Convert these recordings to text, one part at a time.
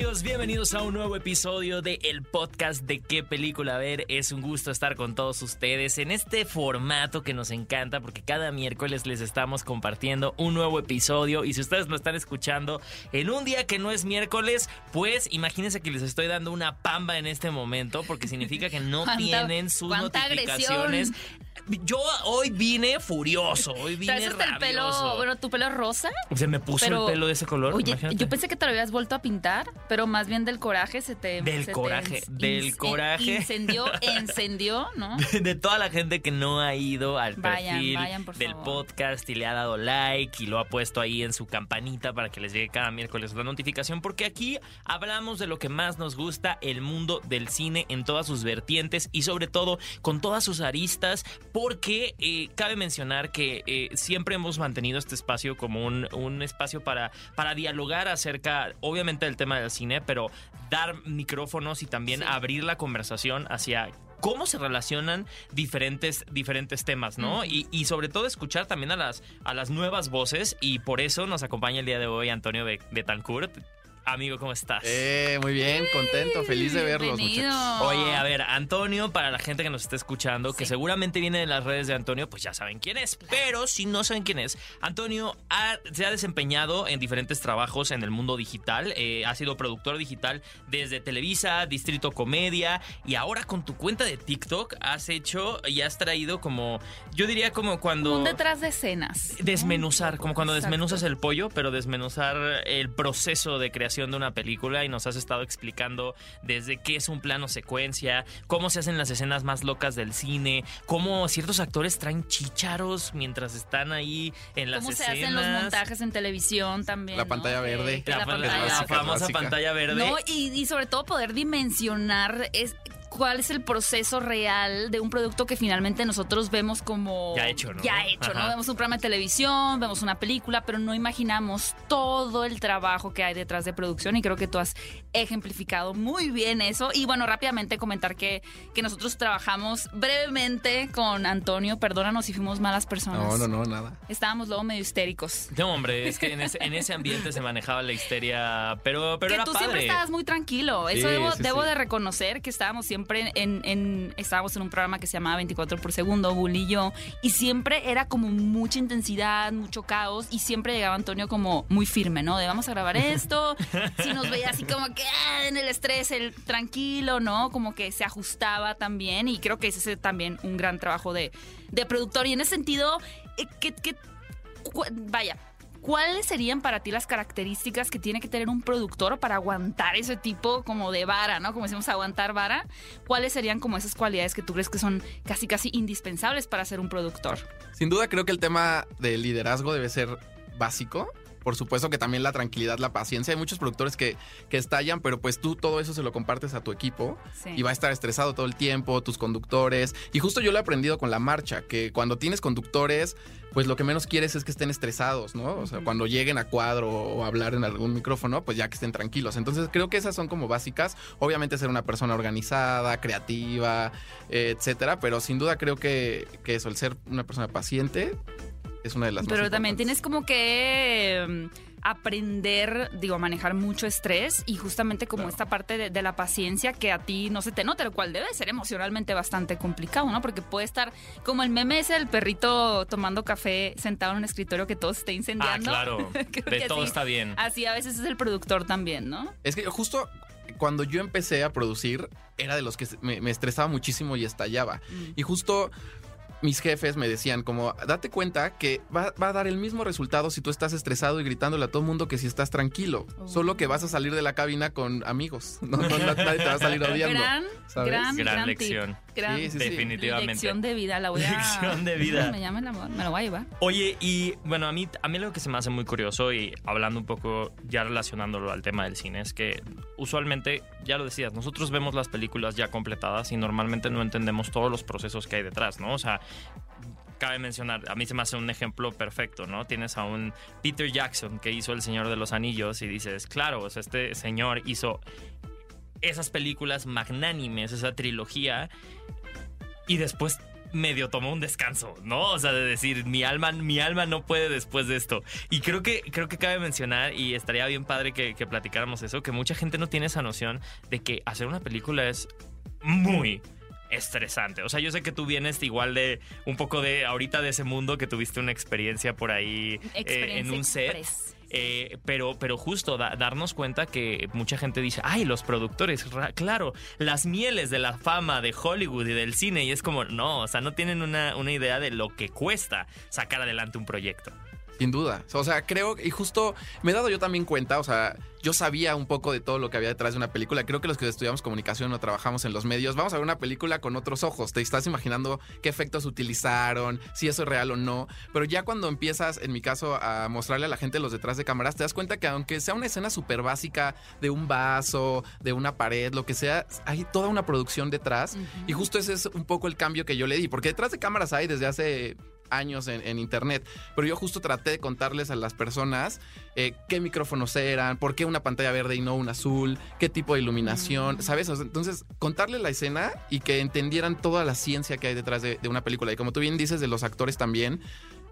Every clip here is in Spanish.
Amigos, bienvenidos a un nuevo episodio de el podcast de qué película ver. Es un gusto estar con todos ustedes en este formato que nos encanta porque cada miércoles les estamos compartiendo un nuevo episodio y si ustedes lo están escuchando en un día que no es miércoles, pues imagínense que les estoy dando una pamba en este momento porque significa que no ¿Cuánta- tienen sus notificaciones. Yo hoy vine furioso, hoy vine Traes hasta el pelo, bueno, tu pelo rosa. Se me puso pero- el pelo de ese color. Oye, imagínate. yo pensé que te lo habías vuelto a pintar, pero más bien del coraje se te... Del se te coraje, ins- del coraje. Incendió, encendió, ¿no? de toda la gente que no ha ido al Vayan, perfil vayan, del favor. podcast y le ha dado like y lo ha puesto ahí en su campanita para que les llegue cada miércoles la notificación porque aquí hablamos de lo que más nos gusta, el mundo del cine en todas sus vertientes y sobre todo con todas sus aristas porque eh, cabe mencionar que eh, siempre hemos mantenido este espacio como un, un espacio para, para dialogar acerca obviamente del tema del cine pero dar micrófonos y también Sí. abrir la conversación hacia cómo se relacionan diferentes, diferentes temas, ¿no? Y, y sobre todo escuchar también a las, a las nuevas voces y por eso nos acompaña el día de hoy Antonio Be- Betancourt. Amigo, ¿cómo estás? Eh, muy bien, contento, feliz de verlos, Bienvenido. muchachos. Oye, a ver, Antonio, para la gente que nos está escuchando, que seguramente viene de las redes de Antonio, pues ya saben quién es. Pero si no saben quién es, Antonio ha- se ha desempeñado en diferentes trabajos en el mundo digital. eh, ha sido productor digital desde Televisa, Distrito Comedia, y ahora con tu cuenta de TikTok has hecho y has traído como, yo diría como cuando... Un detrás de escenas. Desmenuzar, como cuando Exacto. desmenuzas el pollo, pero desmenuzar el proceso de creación de una película y nos has estado explicando desde qué es un plano secuencia, cómo se hacen las escenas más locas del cine, cómo ciertos actores traen chícharos mientras están ahí en las ¿Cómo se escenas. hacen los montajes en televisión también? La ¿no? pantalla verde. La, la pan- pantalla la básica, famosa pantalla verde. No, y, y sobre todo poder dimensionar es cuál es el proceso real de un producto que finalmente nosotros vemos como Ya hecho, ¿no? Ya hecho, ¿no? Ajá. Vemos un programa de televisión, vemos una película, pero no imaginamos todo el trabajo que hay detrás de producción y creo que tú has ejemplificado muy bien eso. Y bueno, rápidamente comentar que, que nosotros trabajamos brevemente con Antonio, perdónanos si fuimos malas personas. No, no, no, nada. Estábamos luego medio histéricos. No, hombre, es que en ese, en ese ambiente se manejaba la histeria, pero, pero que era tú padre. siempre estabas muy tranquilo. Eso Sí, debo, sí, debo sí. de reconocer que estábamos siempre en- estábamos en un programa que se llamaba 24 por segundo, Bull y yo, y siempre era como mucha intensidad, mucho caos, y siempre llegaba Antonio como muy firme, ¿no? De vamos a grabar esto. si nos veía así como que ah, en el estrés, el tranquilo, ¿no? Como que se ajustaba también, y creo que ese es también un gran trabajo de, de productor. Y en ese sentido, eh, que, vaya. ¿Cuáles serían para ti las características que tiene que tener un productor para aguantar ese tipo como de vara, ¿no? Como decimos, aguantar vara. ¿Cuáles serían como esas cualidades que tú crees que son casi, casi indispensables para ser un productor? Sin duda creo que el tema del liderazgo debe ser básico. Por supuesto que también la tranquilidad, la paciencia. Hay muchos productores que, que estallan, pero pues tú todo eso se lo compartes a tu equipo Sí. y va a estar estresado todo el tiempo, tus conductores. Y justo yo lo he aprendido con la marcha, que cuando tienes conductores, pues lo que menos quieres es que estén estresados, ¿no? O sea, cuando lleguen a cuadro o hablar en algún micrófono, pues ya que estén tranquilos. Entonces creo que esas son como básicas. Obviamente ser una persona organizada, creativa, eh, etcétera. Pero sin duda creo que, que eso, el ser una persona paciente, es una de las más Pero también tienes como que mm, aprender, digo, a manejar mucho estrés y justamente como Claro. esta parte de, de la paciencia que a ti no se te nota, lo cual debe ser emocionalmente bastante complicado, ¿no? Porque puede estar como el meme ese del perrito tomando café sentado en un escritorio que todo se esté Ah, incendiando. claro. Creo De todo así- está bien. Así a veces es el productor también, ¿no? Es que justo cuando yo empecé a producir, era de los que me, me estresaba muchísimo y estallaba. Mm. Y justo mis jefes me decían como, date cuenta que va, va a dar el mismo resultado si tú estás estresado y gritándole a todo el mundo que si estás tranquilo. Oh. Solo que vas a salir de la cabina con amigos. No, nadie te va a salir odiando. Gran, ¿sabes? gran, Gran gran lección. tip. Gran Sí, sí. Definitivamente. lección de vida. La voy a... Lección de vida. Me llama la me lo voy a llevar. Oye, y bueno, a mí, a mí lo que se me hace muy curioso y hablando un poco, ya relacionándolo al tema del cine, es que usualmente, ya lo decías, nosotros vemos las películas ya completadas y normalmente no entendemos todos los procesos que hay detrás, ¿no? O sea, cabe mencionar, a mí se me hace un ejemplo perfecto, ¿no? Tienes a un Peter Jackson que hizo El Señor de los Anillos y dices, claro, o sea, este señor hizo esas películas magnánimes, esa trilogía, y después medio tomó un descanso, ¿no? O sea, de decir, mi alma, mi alma no puede después de esto. Y creo que, creo que cabe mencionar, y estaría bien padre que, que platicáramos eso, que mucha gente no tiene esa noción de que hacer una película es muy estresante. O sea, yo sé que tú vienes igual de un poco de ahorita de ese mundo que tuviste una experiencia por ahí eh, en un set. Express. Eh, pero, pero justo da- darnos cuenta que mucha gente dice, ay, los productores, claro, las mieles de la fama de Hollywood y del cine. Y es como, no, o sea, no tienen una, una idea de lo que cuesta sacar adelante un proyecto. Sin duda. O sea, creo, y justo me he dado yo también cuenta, o sea, yo sabía un poco de todo lo que había detrás de una película. Creo que los que estudiamos comunicación o trabajamos en los medios, vamos a ver una película con otros ojos. Te estás imaginando qué efectos utilizaron, si eso es real o no. Pero ya cuando empiezas, en mi caso, a mostrarle a la gente los detrás de cámaras, te das cuenta que aunque sea una escena súper básica de un vaso, de una pared, lo que sea, hay toda una producción detrás. Y justo ese es un poco el cambio que yo le di. Porque detrás de cámaras hay desde hace años en, en internet, pero yo justo traté de contarles a las personas eh, qué micrófonos eran, por qué una pantalla verde y no una azul, qué tipo de iluminación, ¿sabes? Entonces, contarles la escena y que entendieran toda la ciencia que hay detrás de, de una película. Y como tú bien dices, de los actores también.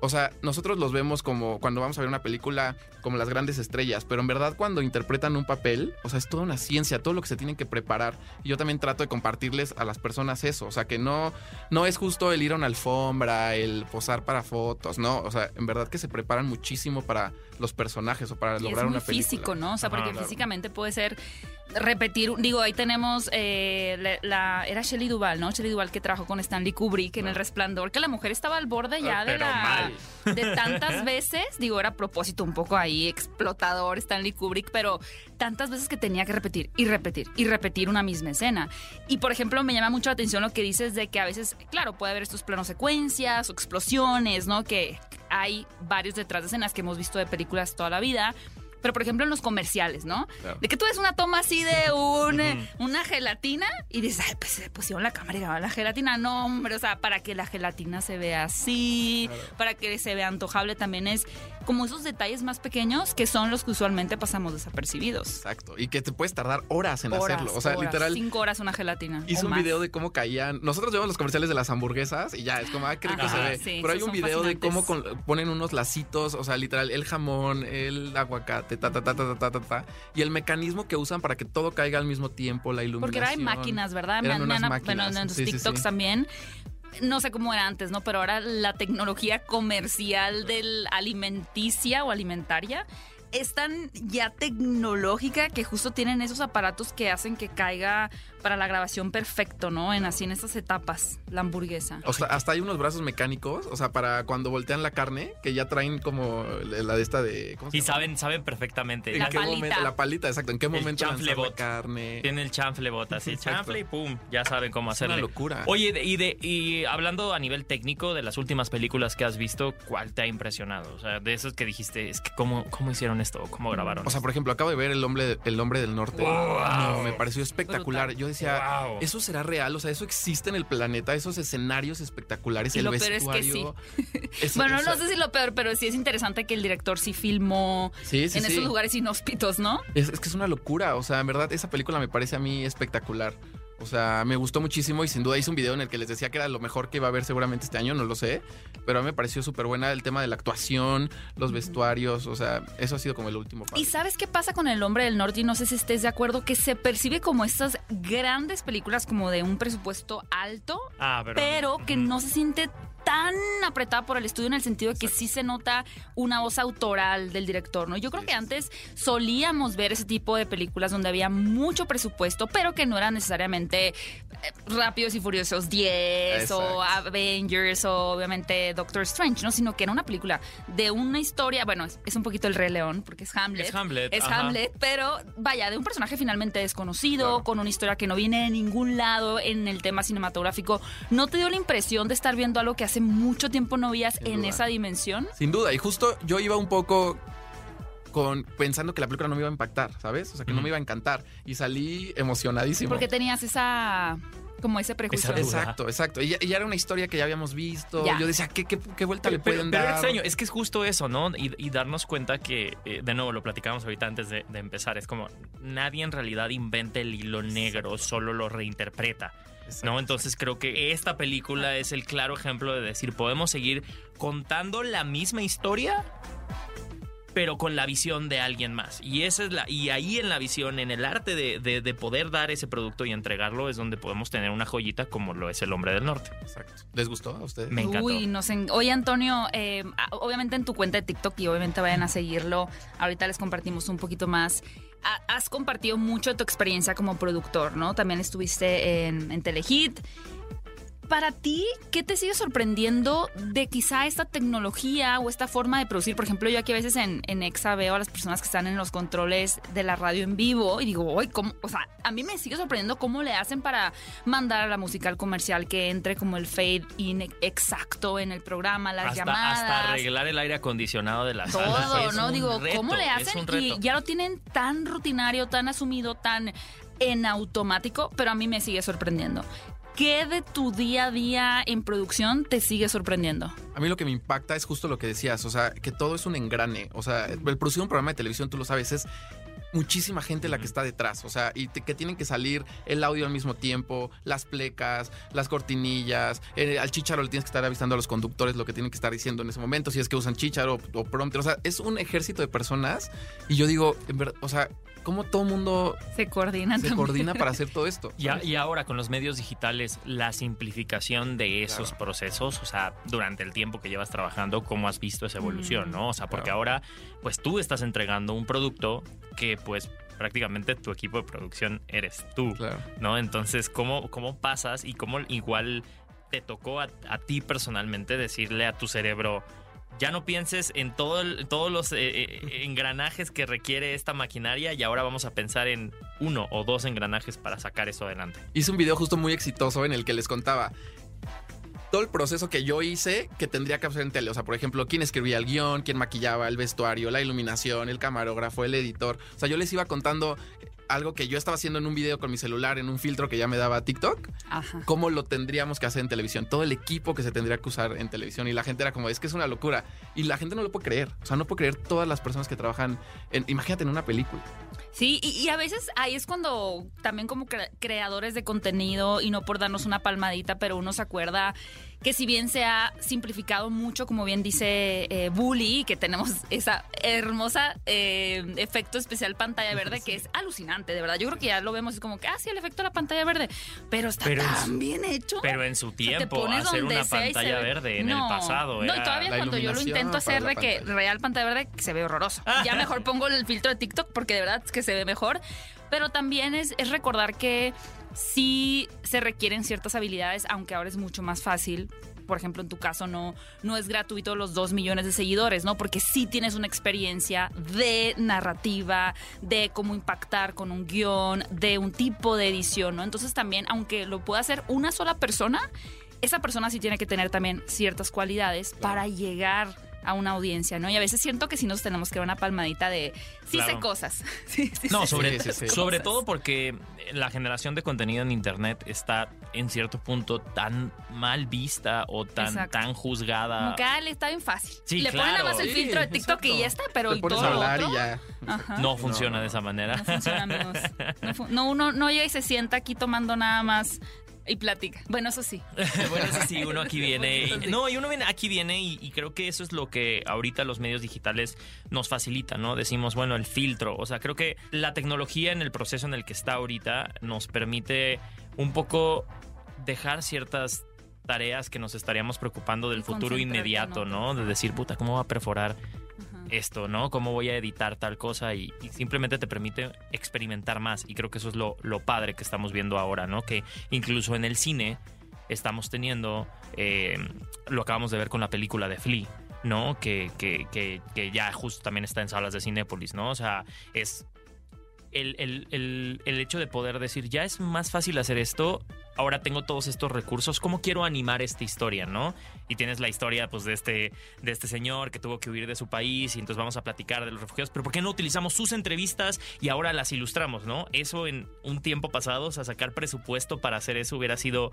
O sea, nosotros los vemos como cuando vamos a ver una película como las grandes estrellas, pero en verdad cuando interpretan un papel, o sea, es toda una ciencia, todo lo que se tienen que preparar. Y yo también trato de compartirles a las personas eso, o sea, que no, no es justo el ir a una alfombra, el posar para fotos, no, o sea, en verdad que se preparan muchísimo para los personajes o para Y lograr es muy una película. físico, ¿no? O sea, Ajá, porque claro. físicamente puede ser repetir, digo, ahí tenemos eh, la, la- era Shelley Duvall, ¿no? Shelley Duvall que trabajó con Stanley Kubrick en El Resplandor, que la mujer estaba al borde ya Ah, de pero la mal. De tantas veces, digo, era a propósito un poco ahí explotador Stanley Kubrick, pero tantas veces que tenía que repetir y repetir y repetir una misma escena. Y por ejemplo, me llama mucho la atención lo que dices de que a veces, claro, puede haber estos planos secuencias o explosiones, ¿no? Que hay varios detrás de escenas que hemos visto de películas toda la vida. Pero, por ejemplo, en los comerciales, ¿no? Claro. De que tú ves una toma así de un, eh, una gelatina y dices, ay, pues se pusieron la cámara y grabaron la gelatina. No, hombre, o sea, para que la gelatina se vea así, para que se vea antojable también es como esos detalles más pequeños que son los que usualmente pasamos desapercibidos. Exacto, y que te puedes tardar horas en Horas, hacerlo. O sea, horas, literal, Cinco horas una gelatina. O un más. video de cómo caían. Nosotros vemos los comerciales de las hamburguesas y ya es como, ah, rico Ajá, se ve. sí, Pero hay un video de cómo con- ponen unos lacitos, o sea, literal, el jamón, el aguacate, y el mecanismo que usan para que todo caiga al mismo tiempo, la iluminación. Porque ahora hay máquinas, ¿verdad? Eran unas máquinas. Bueno, en los sí, TikToks también no sé cómo era antes, ¿no? Pero ahora la tecnología comercial del alimenticia o alimentaria es tan ya tecnológica que justo tienen esos aparatos que hacen que caiga para la grabación perfecto, ¿no? En así en estas etapas la hamburguesa. O sea, hasta hay unos brazos mecánicos, o sea, para cuando voltean la carne, que ya traen como la de esta de. ¿cómo se Y llama? saben, saben perfectamente. ¿En La qué palita. momento? La palita, exacto. ¿En qué El momento la chanflebot. carne? Tiene el chanfle bota, así, Exacto. chanfle y pum, ya saben cómo Es una locura. Oye, y, de, y hablando a nivel técnico de las últimas películas que has visto, ¿cuál te ha impresionado? O sea, de esos que dijiste, es que cómo, cómo hicieron esto, cómo grabaron. O sea, por ejemplo, acabo de ver El Hombre, el hombre del Norte. Wow. No, me pareció espectacular. Brutal. Yo decía, Wow. ¿eso será real? O sea, ¿eso existe en el planeta? Esos escenarios espectaculares, Y el lo peor es que vestuario. Eso- Bueno, eso- no sé si lo peor, pero sí es interesante que el director sí filmó Sí, sí, en sí. esos lugares inhóspitos, ¿no? Es, es que es una locura. O sea, en verdad, esa película me parece a mí espectacular. O sea, me gustó muchísimo y sin duda hice un video en el que les decía que era lo mejor que iba a haber seguramente este año, no lo sé. Pero a mí me pareció súper buena el tema de la actuación, los vestuarios. O sea, eso ha sido como el último paso. ¿Y sabes qué pasa con El Hombre del Norte? Y no sé si estés de acuerdo, que se percibe como estas grandes películas como de un presupuesto alto, ah, pero, pero que no se siente tan apretada por el estudio en el sentido de que sí se nota una voz autoral del director, ¿no? Yo creo que antes solíamos ver ese tipo de películas donde había mucho presupuesto, pero que no eran necesariamente eh, Rápidos y Furiosos 10 o. Avengers o obviamente Doctor Strange, ¿no? Sino que era una película de una historia, bueno, es, es un poquito el Rey León, porque es Hamlet. Es Hamlet, Es ajá. Hamlet, pero vaya, de un personaje finalmente desconocido, Claro. con una historia que no viene de ningún lado en el tema cinematográfico. ¿No te dio la impresión de estar viendo algo que hace mucho tiempo no veías Sin en duda. esa dimensión? Sin duda, y justo yo iba un poco con pensando que la película no me iba a impactar, ¿sabes? O sea, que no me iba a encantar. Y salí emocionadísimo. Porque tenías esa como ese prejuicio. Exacto, exacto. Y ya, y ya era una historia que ya habíamos visto. Ya. Yo decía, ¿qué, qué, qué vuelta le Pero, pueden pero dar? extraño, es que es justo eso, ¿no? Y, y darnos cuenta que, eh, de nuevo, lo platicamos ahorita antes de, de empezar, es como nadie en realidad inventa el hilo negro, solo lo reinterpreta. ¿No? Entonces creo que esta película es el claro ejemplo de decir, podemos seguir contando la misma historia, pero con la visión de alguien más. Y esa es la, y ahí en la visión, en el arte de, de- de poder dar ese producto y entregarlo, es donde podemos tener una joyita como lo es el hombre del norte. Exacto. ¿Les gustó a ustedes? Me encantó. Uy, Oye, Antonio, eh, obviamente en tu cuenta de TikTok y obviamente vayan a seguirlo. Ahorita les compartimos un poquito más. Ha- Has compartido mucho de tu experiencia como productor, ¿no? También estuviste en, en Telehit. Para ti, ¿qué te sigue sorprendiendo de quizá esta tecnología o esta forma de producir? Por ejemplo, yo aquí a veces en, en Exa veo a las personas que están en los controles de la radio en vivo y digo, uy, ¿cómo? O sea, a mí me sigue sorprendiendo cómo le hacen para mandar a la música al comercial que entre como el fade in exacto en el programa, las Hasta, llamadas. hasta arreglar el aire acondicionado de la sala. Todo, ¿no? Digo, reto, ¿cómo le hacen? Y ya lo tienen tan rutinario, tan asumido, tan en automático, pero a mí me sigue sorprendiendo. ¿Qué de tu día a día en producción te sigue sorprendiendo? A mí lo que me impacta es justo lo que decías, o sea, que todo es un engrane. O sea, el producir un programa de televisión, tú lo sabes, es muchísima gente la que está detrás, o sea, y te- que tienen que salir el audio al mismo tiempo, las plecas, las cortinillas, eh, al chicharo le tienes que estar avisando a los conductores lo que tienen que estar diciendo en ese momento, si es que usan chicharo o prompter, o sea, es un ejército de personas y yo digo, en verdad, o sea, ¿cómo todo el mundo Se coordinan se también. coordina para hacer todo esto? Y, a- y ahora con los medios digitales, la simplificación de esos Claro. procesos, o sea, durante el tiempo que llevas trabajando, ¿cómo has visto esa evolución, Mm. no? O sea, porque Claro. ahora, pues tú estás entregando un producto que, pues, prácticamente tu equipo de producción eres tú, Claro. ¿no? Entonces, ¿cómo, cómo pasas y cómo igual te tocó a, a ti personalmente decirle a tu cerebro, ya no pienses en todo todos los eh, eh, engranajes que requiere esta maquinaria y ahora vamos a pensar en uno o dos engranajes para sacar eso adelante. hice un video justo muy exitoso en el que les contaba todo el proceso que yo hice que tendría que hacer en tele. O sea, por ejemplo, quién escribía el guion, quién maquillaba el vestuario, la iluminación, el camarógrafo, el editor. O sea, yo les iba contando algo que yo estaba haciendo en un video con mi celular, en un filtro que ya me daba TikTok, Ajá. cómo lo tendríamos que hacer en televisión, todo el equipo que se tendría que usar en televisión. Y la gente era como, es que es una locura. Y la gente no lo puede creer. O sea, no puede creer todas las personas que trabajan en, imagínate, en una película. Sí, y, y a veces ahí es cuando también como cre- creadores de contenido, y no por darnos una palmadita, pero uno se acuerda que si bien se ha simplificado mucho, como bien dice eh, Bully, que tenemos esa hermosa eh, efecto especial pantalla verde, que es alucinante, de verdad. Yo creo que ya lo vemos y como que, ah, sí, el efecto de la pantalla verde, pero está Pero tan su- bien hecho. Pero en su O sea, tiempo, hacer una pantalla ve- verde en el No, pasado No, y todavía cuando yo lo intento hacer de que pantalla. real pantalla verde, se ve horroroso. Ya mejor pongo el filtro de TikTok porque de verdad es que se ve mejor. Pero también es, es recordar que sí se requieren ciertas habilidades, aunque ahora es mucho más fácil. Por ejemplo, en tu caso no, no es gratuito los dos millones de seguidores, ¿no? Porque sí tienes una experiencia de narrativa, de cómo impactar con un guion, de un tipo de edición, ¿no? Entonces también, aunque lo pueda hacer una sola persona, esa persona sí tiene que tener también ciertas cualidades para llegar a una audiencia, ¿no? Y a veces siento que sí nos tenemos que dar una palmadita de sí sé Claro. cosas. Sí, sí No, sé sobre, sí, sí, sí. sobre todo porque la generación de contenido en internet está en cierto punto tan mal vista o tan, Exacto. tan juzgada. Como que ah, le está bien fácil. Sí, le ponen nada claro. más el Sí, filtro de TikTok y ya está, pero pones todo hablar otro, y ya. Ajá. No funciona no, de esa manera. No funciona, amigos. No, fu- no, uno no llega y se sienta aquí tomando nada más y platica. Bueno, eso sí. bueno, eso sí, uno aquí viene. Y- no, y uno viene, aquí viene y, y creo que eso es lo que ahorita los medios digitales nos facilitan, ¿no? Decimos, bueno, el filtro. O sea, creo que la tecnología en el proceso en el que está ahorita nos permite un poco dejar ciertas tareas que nos estaríamos preocupando del Y futuro inmediato. ¿no? De decir, puta, ¿cómo va a perforar. Esto, ¿no? ¿Cómo voy a editar tal cosa? Y, simplemente te permite experimentar más. Y creo que eso es lo, lo padre que estamos viendo ahora, ¿no? Que incluso en el cine estamos teniendo, eh, lo acabamos de ver con la película de Flea, ¿no? Que, que, que, que ya justo también está en salas de Cinépolis, ¿no? O sea, es el, el, el, el hecho de poder decir, ya es más fácil hacer esto, ahora tengo todos estos recursos, ¿cómo quiero animar esta historia, no? Y tienes la historia, pues, de este, de este señor que tuvo que huir de su país y entonces vamos a platicar de los refugiados, pero ¿por qué no utilizamos sus entrevistas y ahora las ilustramos, no? Eso en un tiempo pasado, o sea, sacar presupuesto para hacer eso hubiera sido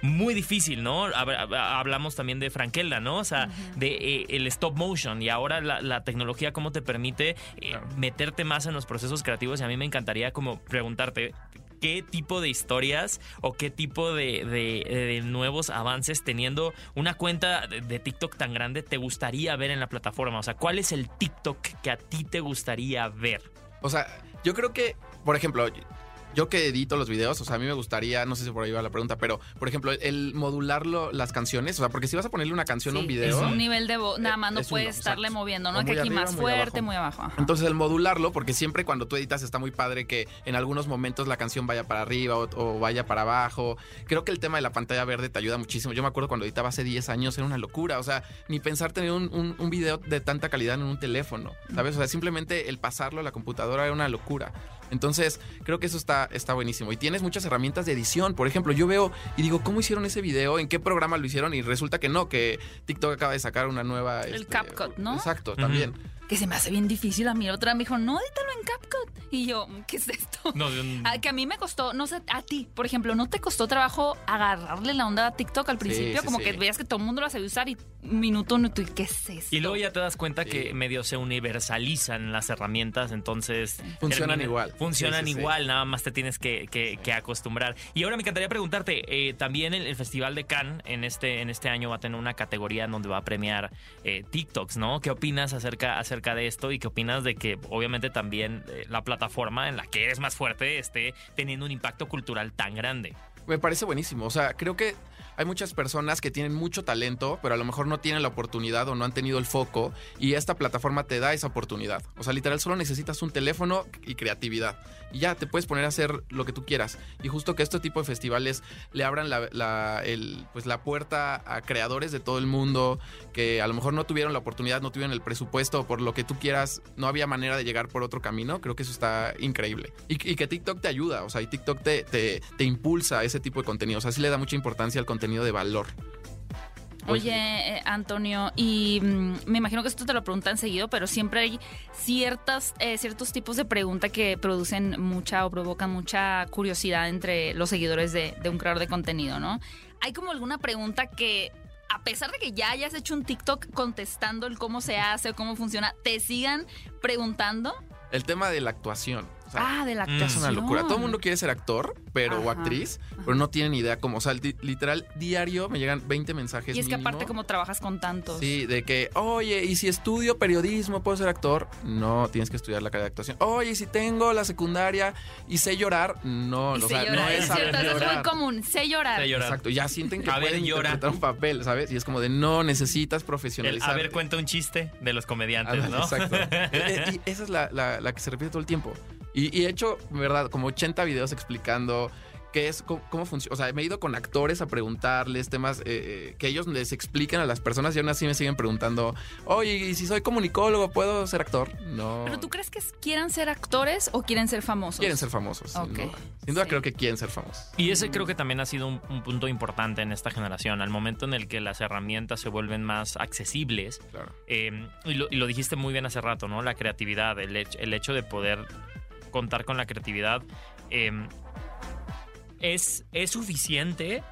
muy difícil, ¿no? Hab- hab- Hablamos también de Frankelda, ¿no? O sea, de eh, el stop motion y ahora la, la tecnología cómo te permite eh, meterte más en los procesos creativos y a mí me encantaría como preguntarte qué tipo de historias o qué tipo de, nuevos avances teniendo una cuenta de, de TikTok tan grande te gustaría ver en la plataforma? O sea, ¿cuál es el TikTok que a ti te gustaría ver? O sea, yo creo que, por ejemplo, yo que edito los videos, o sea, a mí me gustaría, no sé si por ahí va la pregunta, pero, por ejemplo, el modularlo las canciones, o sea, porque si vas a ponerle una canción a un video... Es un nivel de voz, nada más no uno, puedes estarle exacto. moviendo, ¿no? Que aquí más muy fuerte, abajo. muy abajo. Entonces el modularlo, porque siempre cuando tú editas está muy padre que en algunos momentos la canción vaya para arriba o, o vaya para abajo. Creo que el tema de la pantalla verde te ayuda muchísimo. Yo me acuerdo cuando editaba hace 10 años era una locura. O sea, ni pensar tener un, un- un video de tanta calidad en un teléfono, ¿sabes? O sea, simplemente el pasarlo a la computadora era una locura. Entonces, creo que eso está, está buenísimo. Y tienes muchas herramientas de edición. Por ejemplo, yo veo y digo, ¿cómo hicieron ese video? ¿En qué programa lo hicieron? Y resulta que no, que TikTok acaba de sacar una nueva... El este, CapCut, ¿no? Exacto, también. Que se me hace bien difícil a mí. Otra me dijo, no, edítalo en CapCut. Y yo, ¿qué es esto? No, yo- Ah, que a mí me costó, no sé, a ti, por ejemplo, ¿no te costó trabajo agarrarle la onda a TikTok al principio? sí, como sí. que veías que todo el mundo lo sabía usar y minuto, minuto, ¿y qué es esto? Y luego ya te das cuenta Sí. que medio se universalizan las herramientas, entonces... Funcionan termina- igual. Funcionan Sí, sí, sí. igual, nada más te tienes que, que- que acostumbrar. Y ahora me encantaría preguntarte, eh, también el, el Festival de Cannes en este, en este año va a tener una categoría en donde va a premiar eh, TikToks, ¿no? ¿Qué opinas acerca, acerca de esto y qué opinas de que obviamente también eh, la plataforma en la que eres más fuerte esté teniendo un impacto cultural tan grande? Me parece buenísimo. O sea, creo que hay muchas personas que tienen mucho talento, pero a lo mejor no tienen la oportunidad o no han tenido el foco. Y esta plataforma te da esa oportunidad. O sea, literal, solo necesitas un teléfono y creatividad. Y ya te puedes poner a hacer lo que tú quieras. Y justo que este tipo de festivales le abran la, la- el- pues la puerta a creadores de todo el mundo que a lo mejor no tuvieron la oportunidad, no tuvieron el presupuesto, por lo que tú quieras, no había manera de llegar por otro camino. Creo que eso está increíble. Y, y que TikTok te ayuda, o sea, y TikTok te, te, te impulsa ese tipo de contenido. O sea, sí le da mucha importancia al contenido de valor. Oye, eh, Antonio, y mm, me imagino que esto te lo preguntan seguido, pero siempre hay ciertas, eh, ciertos tipos de pregunta que producen mucha o provocan mucha curiosidad entre los seguidores de, de un creador de contenido, ¿no? ¿Hay como alguna pregunta que, a pesar de que ya hayas hecho un TikTok contestando el cómo se hace o cómo funciona, te sigan preguntando? El tema de la actuación. O sea, Ah, de la actuación. Es una locura. Todo el mundo quiere ser actor, pero o Ajá, actriz, pero no tienen idea cómo. O sea, li- literal, diario me llegan 20 mensajes. Y es que aparte como trabajas con tantos. Sí, de que, oye, ¿y si estudio periodismo puedo ser actor? No, tienes que estudiar la carrera de actuación. Oye, ¿y si tengo la secundaria y sé llorar? No, Y o sé sea, llorar, no es es saber es muy común, sé llorar. Sé llorar. Exacto, ya sienten que A ver, pueden llora. interpretar un papel, ¿sabes? Y es como de, no, necesitas El, profesionalizar. a ver, cuenta un chiste de los comediantes, ¿no? Exacto. Eh, y esa es la, la- la que se repite todo el tiempo. Y, y he hecho, verdad, como 80 videos explicando qué es, cómo, cómo funciona. O sea, me he ido con actores a preguntarles temas eh, eh, que ellos les expliquen a las personas y aún así me siguen preguntando, oye, ¿y si soy comunicólogo, puedo ser actor? No. ¿Pero tú crees que quieran ser actores o quieren ser famosos? Quieren ser famosos. sin Ok. duda. Sin duda Sí. creo que quieren ser famosos. Y ese creo que también ha sido un, un punto importante en esta generación, al momento en el que las herramientas se vuelven más accesibles. Claro. eh, y, lo, y lo dijiste muy bien hace rato, ¿no? La creatividad, el, hecho- el hecho de poder contar con la creatividad eh, es, es suficiente,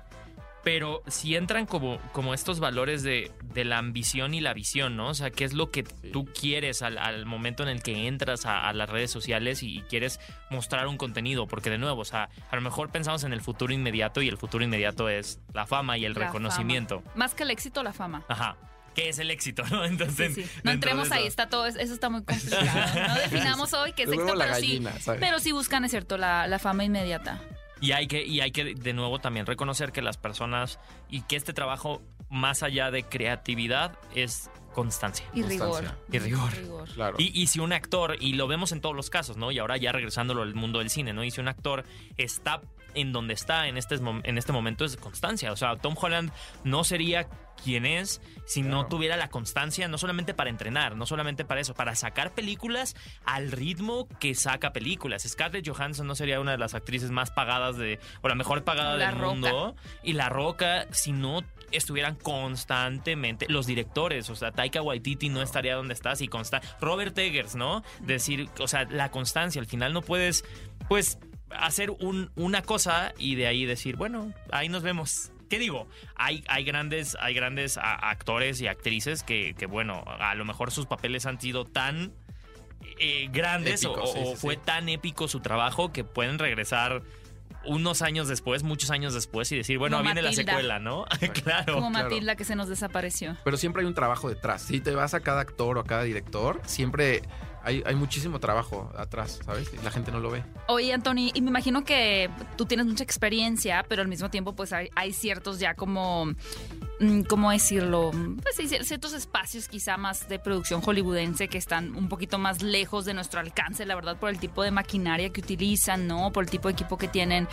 pero si entran como, como estos valores de, de la ambición y la visión, ¿no? O sea, ¿qué es lo que Sí. tú quieres al, al momento en el que entras a, a las redes sociales y, y quieres mostrar un contenido? Porque de nuevo, o sea, a lo mejor pensamos en el futuro inmediato y el futuro inmediato es la fama y el La reconocimiento. fama. Más que el éxito, la fama. Ajá. ¿Qué es el éxito, no? Entonces, Sí, sí. dentro No entremos eso- ahí, está todo, eso está muy complicado. No definamos hoy qué es éxito, pero sí, pero sí buscan, es cierto, la, la fama inmediata. Y hay que, y hay que de nuevo también reconocer que las personas y que este trabajo, más allá de creatividad, es constancia. Y rigor. Y rigor. Claro. Y, y si un actor, y lo vemos en todos los casos, ¿no? Y ahora ya regresándolo al mundo del cine, ¿no? Y si un actor está en donde está en este, en este momento es constancia. O sea, Tom Holland no sería quien es si no tuviera la constancia, no solamente para entrenar, no solamente para eso, para sacar películas al ritmo que saca películas. Scarlett Johansson no sería una de las actrices más pagadas de, o la mejor pagada La del Roca. mundo. Y La Roca, si no estuvieran constantemente los directores, o sea, Taika Waititi no estaría donde estás y consta Robert Eggers, ¿no? Decir, o sea, la constancia, al final no puedes pues hacer un- una cosa y de ahí decir, bueno, ahí nos vemos. ¿Qué digo? Hay, hay grandes, hay grandes actores y actrices que, que, bueno, a lo mejor sus papeles han sido tan eh, grandes o- sí, fue sí. tan épico su trabajo que pueden regresar unos años después, muchos años después, y decir, bueno, Como viene Matilda. la secuela, ¿no? claro. Como claro. Matilda que se nos desapareció. Pero siempre hay un trabajo detrás. Si te vas a cada actor o a cada director, siempre hay, hay muchísimo trabajo atrás, ¿sabes? Y la gente no lo ve. Oye, Anthony, y me imagino que tú tienes mucha experiencia, pero al mismo tiempo, pues hay, hay ciertos ya como. Mm, ¿Cómo decirlo? Pues ciertos espacios quizá más de producción hollywoodense que están un poquito más lejos de nuestro alcance, la verdad, por el tipo de maquinaria que utilizan, ¿no? Por el tipo de equipo que tienen.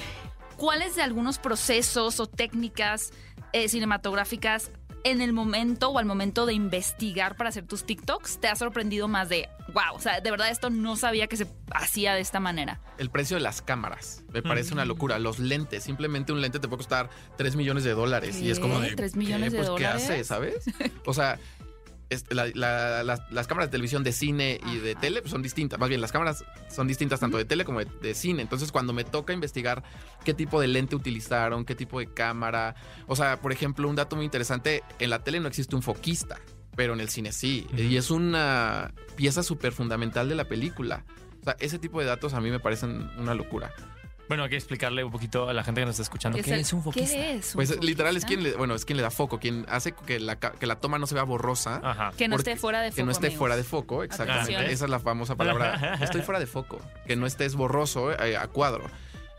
¿Cuáles de algunos procesos o técnicas eh, cinematográficas en el momento o al momento de investigar para hacer tus TikToks te ha sorprendido más de, wow, o sea, de verdad esto no sabía que se hacía de esta manera? El precio de las cámaras me parece una Mm. locura. Los lentes, simplemente un lente te puede costar 3 millones de dólares. Y es como de. ¿Tres ¿qué? millones de Pues, dólares? ¿Qué hace, sabes? O sea. Este, la- la- las, las cámaras de televisión de cine y de tele pues, son distintas. Más bien, las cámaras son distintas tanto de tele como de, de cine. Entonces, cuando me toca investigar qué tipo de lente utilizaron, qué tipo de cámara. O sea, por ejemplo, un dato muy interesante: en la tele no existe un foquista, pero en el cine sí. Y es una pieza súper fundamental de la película. O sea, ese tipo de datos a mí me parecen una locura. Bueno, hay que explicarle un poquito a la gente que nos está escuchando. ¿Qué el- es un foquista? ¿Qué es un Pues literal es foquista? quien le, bueno, es quien le da foco, quien hace que la, que la toma no se vea borrosa. Ajá. Que no porque- esté fuera de foco. que no esté amigos. fuera de foco, exactamente. Atención. Esa es la famosa palabra. Estoy fuera de foco. Que no estés borroso eh, a cuadro.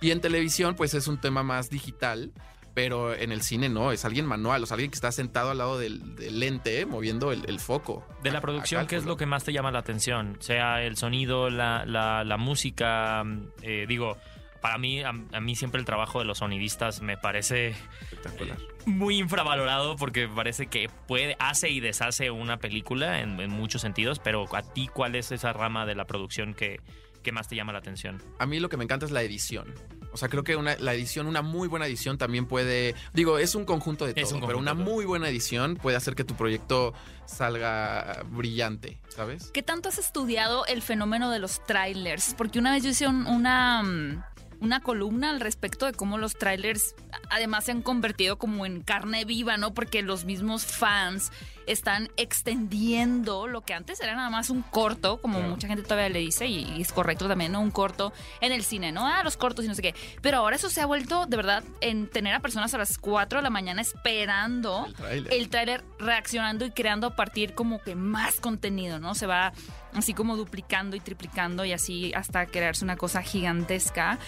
Y en televisión, pues es un tema más digital, pero en el cine no, es alguien manual, o sea, alguien que está sentado al lado del, del lente eh, moviendo el, el foco. De la A- a producción, ¿qué es lo que más te llama la atención? Sea el sonido, la, la, la música, eh, digo, para mí, a, a mí siempre el trabajo de los sonidistas me parece Espectacular. muy infravalorado porque me parece que puede, hace y deshace una película en, en muchos sentidos, pero a ti, ¿cuál es esa rama de la producción que, que más te llama la atención? A mí lo que me encanta es la edición. O sea, creo que una, la edición, una muy buena edición también puede. Digo, es un conjunto de todo, pero una muy buena edición puede hacer que tu proyecto salga brillante, ¿sabes? ¿Qué tanto has estudiado el fenómeno de los trailers? Porque una vez yo hice un- una, mm, una columna al respecto de cómo los trailers además se han convertido como en carne viva, ¿no? Porque los mismos fans están extendiendo lo que antes era nada más un corto, como Claro. mucha gente todavía le dice, y, y es correcto también, ¿no? Un corto en el cine, ¿no? Ah, los cortos y no sé qué. Pero ahora eso se ha vuelto, de verdad, en tener a personas a las 4 de la mañana esperando El tráiler. el tráiler reaccionando y creando a partir como que más contenido, ¿no? Se va así como duplicando y triplicando y así hasta crearse una cosa gigantesca.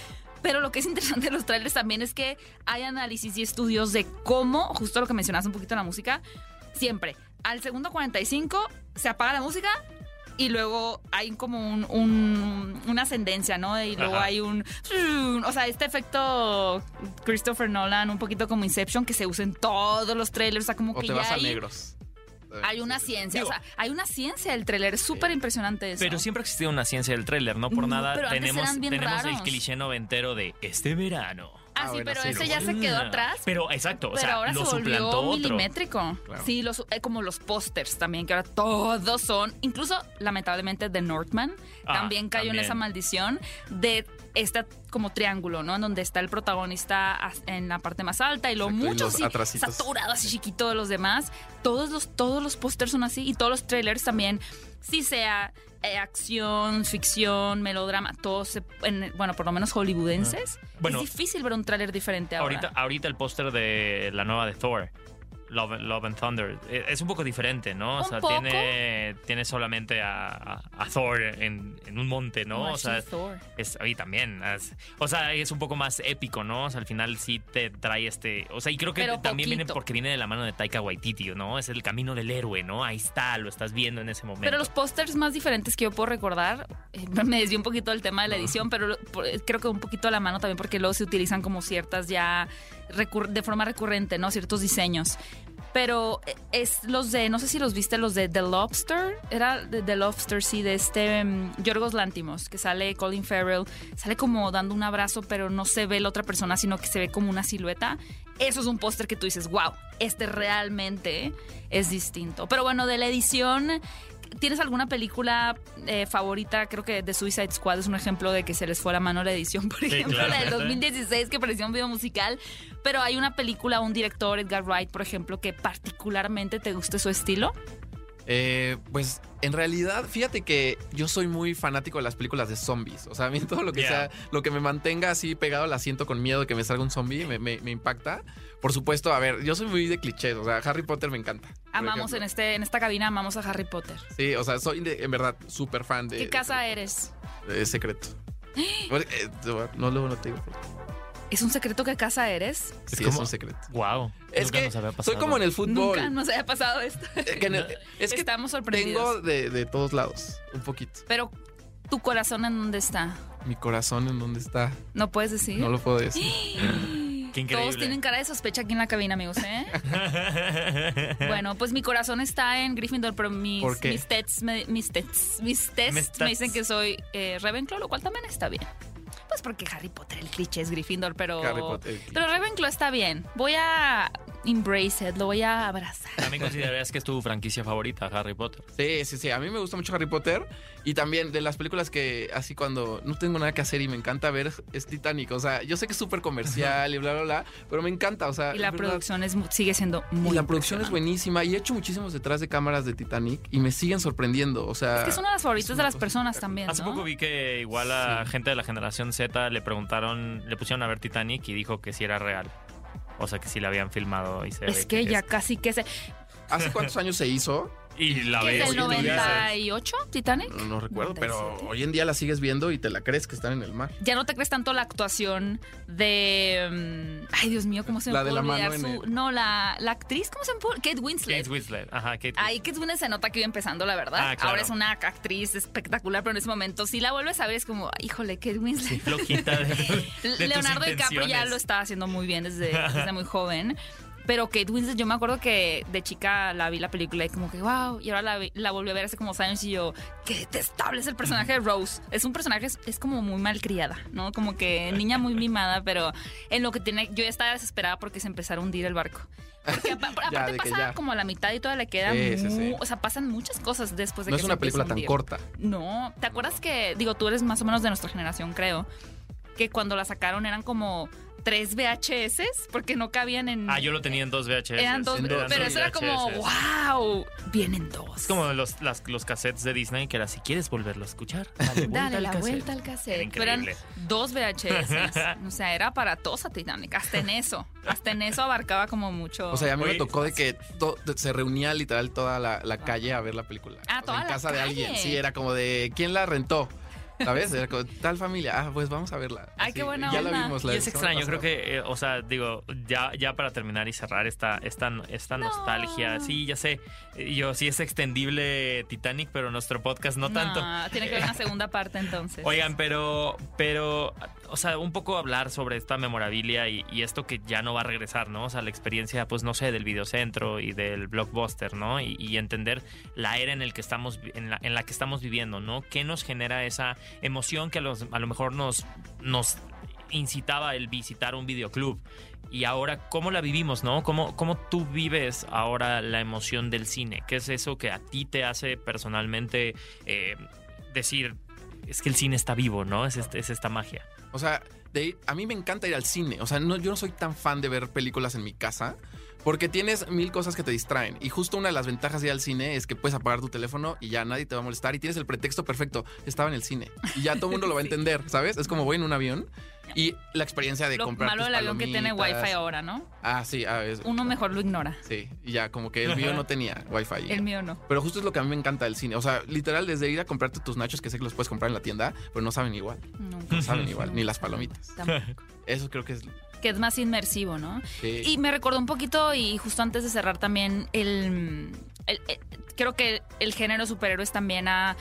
Pero lo que es interesante de los trailers también es que hay análisis y estudios de cómo, justo lo que mencionabas un poquito en la música, siempre al segundo 45 se apaga la música y luego hay como un, un- una ascendencia, ¿no? Y luego Ajá. hay un... O sea, este efecto Christopher Nolan, un poquito como Inception, que se usa en todos los trailers, o sea, como o que te ya vas a hay, negros. Hay una ciencia, Digo- o sea, hay una ciencia del trailer, es súper impresionante eso. Pero siempre ha existido una ciencia del tráiler, no por nada pero antes tenemos, eran bien tenemos el raros. cliché noventero de este verano. Ah, Ah, sí, bueno, pero sí, ese lo- ya se quedó atrás. Pero exacto, o Pero sea, ahora lo se volvió suplantó otro. milimétrico. Claro. Sí, los, eh, como los pósters también, que ahora todos son, incluso lamentablemente The Northman Ah, también cayó en también. esa maldición de este como triángulo, ¿no? En donde está el protagonista en la parte más alta y lo Exacto, mucho así saturado, así chiquito de los demás. Todos los, todos los pósters son así y todos los trailers también, si sea eh, acción, ficción, melodrama, todos, se- en- bueno, por lo menos hollywoodenses. Bueno. es difícil ver un trailer diferente ahora. Ahorita, ahorita el póster de la nueva de Thor. Love, Love and Thunder. eh, Es un poco diferente, ¿no? O sea, poco. tiene, tiene solamente a, Thor en, en un monte, ¿no? Como O sea, Thor. es, y también. es- o sea, es un poco más épico, ¿no? O sea, al final sí te trae este. O sea, y creo que Pero también viene porque viene de la mano de Taika Waititi, ¿no? Es el camino del héroe, ¿no? Ahí está, lo estás viendo en ese momento. Pero los pósters más diferentes que yo puedo recordar, eh, me desvió un poquito del tema de la edición, pero eh, creo que un poquito a la mano también porque luego se utilizan como ciertas ya de forma recurrente, ¿no? Ciertos diseños. Pero eh, es los de, no sé si los viste, los de The Lobster, era The Lobster, sí, de este mm, Yorgos Lántimos, que sale Colin Farrell, sale como dando un abrazo, pero no se ve la otra persona, sino que se ve como una silueta. Eso es un póster que tú dices, wow, este realmente es distinto. Pero bueno, de la edición, ¿Tienes alguna película eh, favorita? Creo que The Suicide Squad es un ejemplo de que se les fue la mano la edición, por ejemplo, claro. la del 2016 que parecía un video musical. Pero hay una película, un director, Edgar Wright, por ejemplo, que particularmente te guste su estilo. Eh, pues en realidad, fíjate que yo soy muy fanático de las películas de zombies. O sea, a mí todo lo que sea, lo que me mantenga así pegado al asiento con miedo de que me salga un zombie, me, me- me impacta. Por supuesto, a ver, yo soy muy de clichés. O sea, Harry Potter me encanta. Amamos en, este, en esta cabina, amamos a Harry Potter. Sí, o sea, soy de- en verdad súper fan de. ¿Qué casa eres? Es secreto. Eh, no, luego no te digo. ¿Es un secreto qué casa eres? Sí, es, como- un secreto. Wow. Es que soy como en el fútbol. Nunca nos haya pasado esto. Que en el- es que Estamos sorprendidos. tengo de, de todos lados, un poquito. Pero, ¿tu corazón en dónde está? Mi corazón en dónde está, ¿No puedes decir? no lo puedo decir. Qué increíble. Todos tienen cara de sospecha aquí en la cabina, amigos, ¿eh? bueno, pues mi corazón está en Gryffindor, pero mis, mis tets, me, mis tets, mis tests me dicen que soy eh, Ravenclaw, lo cual también está bien. Pues porque Harry Potter, el cliché es Gryffindor, pero... Pero Ravenclaw está bien. Voy a embrace it, lo voy a abrazar. También considerarías que es tu franquicia favorita, Harry Potter. Sí, sí, sí. A mí me gusta mucho Harry Potter. Y también de las películas que así cuando no tengo nada que hacer y me encanta ver es Titanic. O sea, yo sé que es súper comercial y bla, bla, bla, pero me encanta. O sea, Y la producción es, sigue siendo muy Y la producción es buenísima. Y he hecho muchísimos detrás de cámaras de Titanic y me siguen sorprendiendo. O sea, Es que es una de las favoritas de las personas también, Hace poco vi que igual a gente de la generación Z le preguntaron, le pusieron a ver Titanic y dijo que sí era real. O sea, que sí la habían filmado y se Es ve que ya es- casi que se... ¿Hace cuántos años se hizo? Y la ¿Qué ves. es día, 98, Titanic? No, no recuerdo, pero 97. hoy en día la sigues viendo y te la crees que están en el mar. Ya no te crees tanto la actuación de... mm, ay, Dios mío, ¿cómo se me La de puede la olvidar mano en su... el- No, la, la actriz, ¿cómo se me puede...? Kate Winslet. Kate Winslet. Ajá, Kate Ay, Kate Winslet se nota que iba empezando, la verdad. Ah, claro. Ahora es una actriz espectacular, pero en ese momento, si la vuelves a ver, es como, híjole, Kate Winslet. flojita de, de tus Leonardo DiCaprio ya lo estaba haciendo muy bien desde, desde muy joven. Pero Kate Winslet, yo me acuerdo que de chica la vi la película y como que, wow, y ahora la, vi- la volví a ver hace como años y yo, qué detestable es el personaje de Rose. Es un personaje, es, es como muy malcriada, ¿no? Como que niña muy mimada, pero en lo que tiene, yo ya estaba desesperada porque se empezara a hundir el barco. Porque apa- aparte pasa como a la mitad y toda le queda Sí, sí, mu- sí. O sea, pasan muchas cosas después de No que es se una película tan corta. No, ¿te acuerdas que, digo, tú eres más o menos de nuestra generación, creo, que cuando la sacaron eran como tres VHS porque no cabían en... Ah, yo lo tenía en dos VHS. Eran dos, en dos, pero eso era como, wow, vienen dos. Es como los, las- los cassettes de Disney que era si quieres volverlo a escuchar. Dale, Dale al la cassette. vuelta al Era cassette. Pero eran dos VHS. o sea, era para todos a Titanic. Hasta en eso. Hasta en eso abarcaba como mucho. O sea, a mí Oye, me tocó de que to- se reunía literal toda la, la calle a ver la película. Ah, O sea, toda en la casa de alguien. Sí, era como de ¿quién la rentó? ¿Sabes? Era como tal familia. Ah, pues vamos a verla. Ay, qué buena Ya onda. la vimos la Y es extraño, creo que, eh, o sea, digo, ya, ya para terminar y cerrar esta, esta, esta nostalgia, sí, ya sé, yo sí es extendible Titanic, pero nuestro podcast no, tanto. Tiene que haber una segunda parte entonces. Oigan, pero, pero, o sea, un poco hablar sobre esta memorabilia y, esto que ya no va a regresar, ¿no? O sea, la experiencia, pues no sé, del videocentro y del blockbuster, ¿no? Y, entender la era en el que estamos, en la, en la que estamos viviendo, ¿no? ¿Qué nos genera esa emoción que a, lo mejor nos, nos incitaba el visitar un videoclub? Y ahora, ¿cómo la vivimos, no? ¿Cómo, ¿Cómo tú vives ahora la emoción del cine? ¿Qué es eso que a ti te hace personalmente eh, decir, es que el cine está vivo, ¿no? Es, este- es esta magia. O sea, de ir- a mí me encanta ir al cine. O sea, no, yo no soy tan fan de ver películas en mi casa. Porque tienes mil cosas que te distraen. Y justo una de las ventajas de ir al cine es que puedes apagar tu teléfono y ya nadie te va a molestar. Y tienes el pretexto perfecto. Estaba en el cine. Y ya todo el mundo lo va a entender, ¿sabes? Es como voy en un avión y la experiencia de Lo comprar. malo tus del avión que tiene. Wi-Fi ahora, ¿no? Ah, sí. ah, es- Uno mejor lo ignora. Sí, y ya como que el mío no tenía Wi-Fi. El mío no. Pero justo es lo que a mí me encanta del cine. O sea, literal, desde ir a comprarte tus nachos, que sé que los puedes comprar en la tienda, pero no saben igual. Nunca. No saben igual, ni las palomitas. Tampoco. Eso creo que es. Que es más inmersivo, ¿no? sí. Y me recordó un poquito, y justo antes de cerrar también, el, el- el- creo que el género superhéroes también ha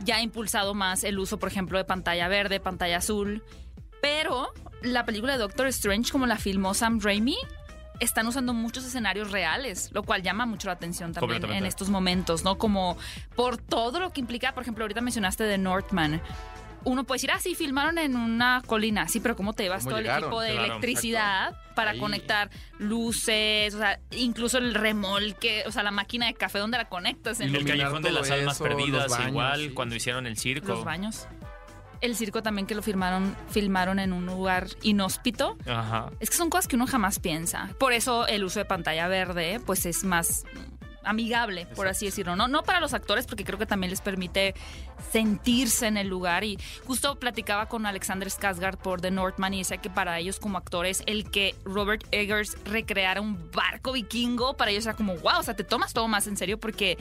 ya impulsado más el uso, por ejemplo, de pantalla verde, pantalla azul. Pero la película de Doctor Strange, como la filmó Sam Raimi, están usando muchos escenarios reales, lo cual llama mucho la atención también en estos momentos, ¿no? Como por todo lo que implica, por ejemplo, ahorita mencionaste de Northman. Uno puede decir, ah, sí, filmaron en una colina. Sí, pero ¿cómo te llevas ¿Cómo todo llegaron? el equipo de Claro, electricidad para Ahí. conectar luces, o sea, incluso el remolque, o sea, la máquina de café donde la conectas en El Callejón de las Almas eso, Perdidas, baños, igual, sí. cuando hicieron el circo. los baños. El circo también que lo firmaron, filmaron en un lugar inhóspito. Ajá. Es que son cosas que uno jamás piensa. Por eso el uso de pantalla verde, pues es más amigable, por así decirlo. No, no para los actores, porque creo que también les permite sentirse en el lugar. Y justo platicaba con Alexander Skarsgård por The Northman y decía que para ellos como actores, el que Robert Eggers recreara un barco vikingo, para ellos era como, wow, o sea, te tomas todo más en serio porque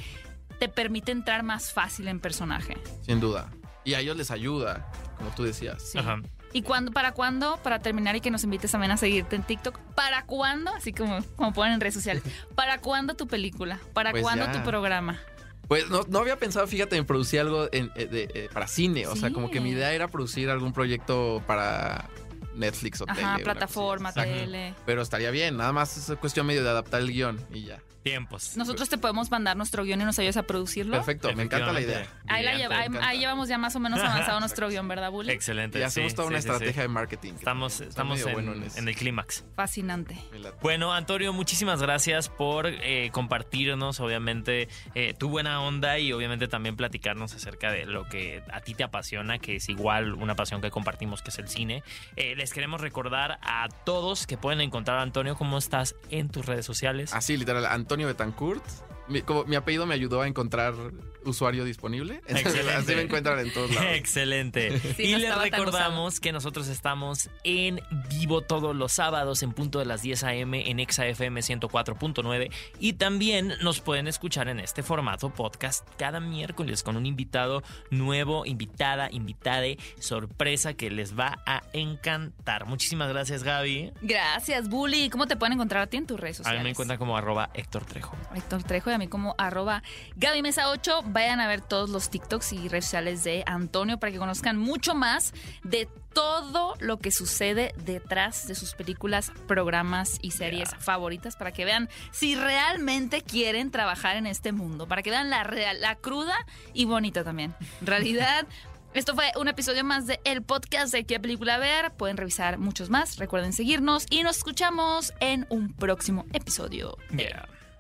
te permite entrar más fácil en personaje. Sin duda. Y a ellos les ayuda, como tú decías. Sí. Ajá. ¿Y cuándo, para cuándo, para terminar y que nos invites también a seguirte en TikTok, ¿para cuándo? Así como, como ponen en redes sociales, ¿para cuándo tu película? ¿Para Pues cuándo ya. tu programa? Pues no, no había pensado, fíjate, en producir algo en- eh, de- eh, para cine. O sea, como que mi idea era producir algún proyecto para Netflix o tele. Ajá, cosa plataforma, tele. Pero estaría bien, nada más es cuestión medio de adaptar el guion y ya. Tiempos. Nosotros te podemos mandar nuestro guion y nos ayudas a producirlo. Perfecto, me encanta la idea. Ahí, la Bien, lleva- ahí- encanta. ahí llevamos ya más o menos avanzado nuestro guion, ¿verdad, Bully? Excelente. Y hacemos sí, toda una sí, estrategia sí. de marketing. Estamos, estamos en, bueno en eso. en el clímax. Fascinante. Bueno, Antonio, muchísimas gracias por eh, compartirnos, obviamente, eh, tu buena onda y obviamente también platicarnos acerca de lo que a ti te apasiona, que es igual una pasión que compartimos, que es el cine. Eh, les queremos recordar a todos que pueden encontrar a Antonio, cómo estás en tus redes sociales. Así, literal, Antonio Betancourt. Mi, como mi apellido me ayudó a encontrar usuario disponible. Excelente. así me encuentran en todos lados. Excelente. Sí, y no les recordamos que nosotros estamos en vivo todos los sábados en punto de las 10 a.m. en ExaFM 104.9 y también nos pueden escuchar en este formato podcast cada miércoles con un invitado nuevo, invitada, invitade, sorpresa que les va a encantar. Muchísimas gracias Gaby. Gracias, Bully. ¿Cómo te pueden encontrar a ti en tus redes A sociales? mí me encuentran como arroba Héctor Trejo. Héctor Trejo y a mí como arroba Gaby Mesa 8. Vayan a ver todos los TikToks y redes sociales de Antonio para que conozcan mucho más de todo lo que sucede detrás de sus películas, programas y series Yeah. favoritas para que vean si realmente quieren trabajar en este mundo, para que vean la real, la cruda y bonita también. En realidad, esto fue un episodio más de el podcast de qué película ver. Pueden revisar muchos más. Recuerden seguirnos y nos escuchamos en un próximo episodio Yeah.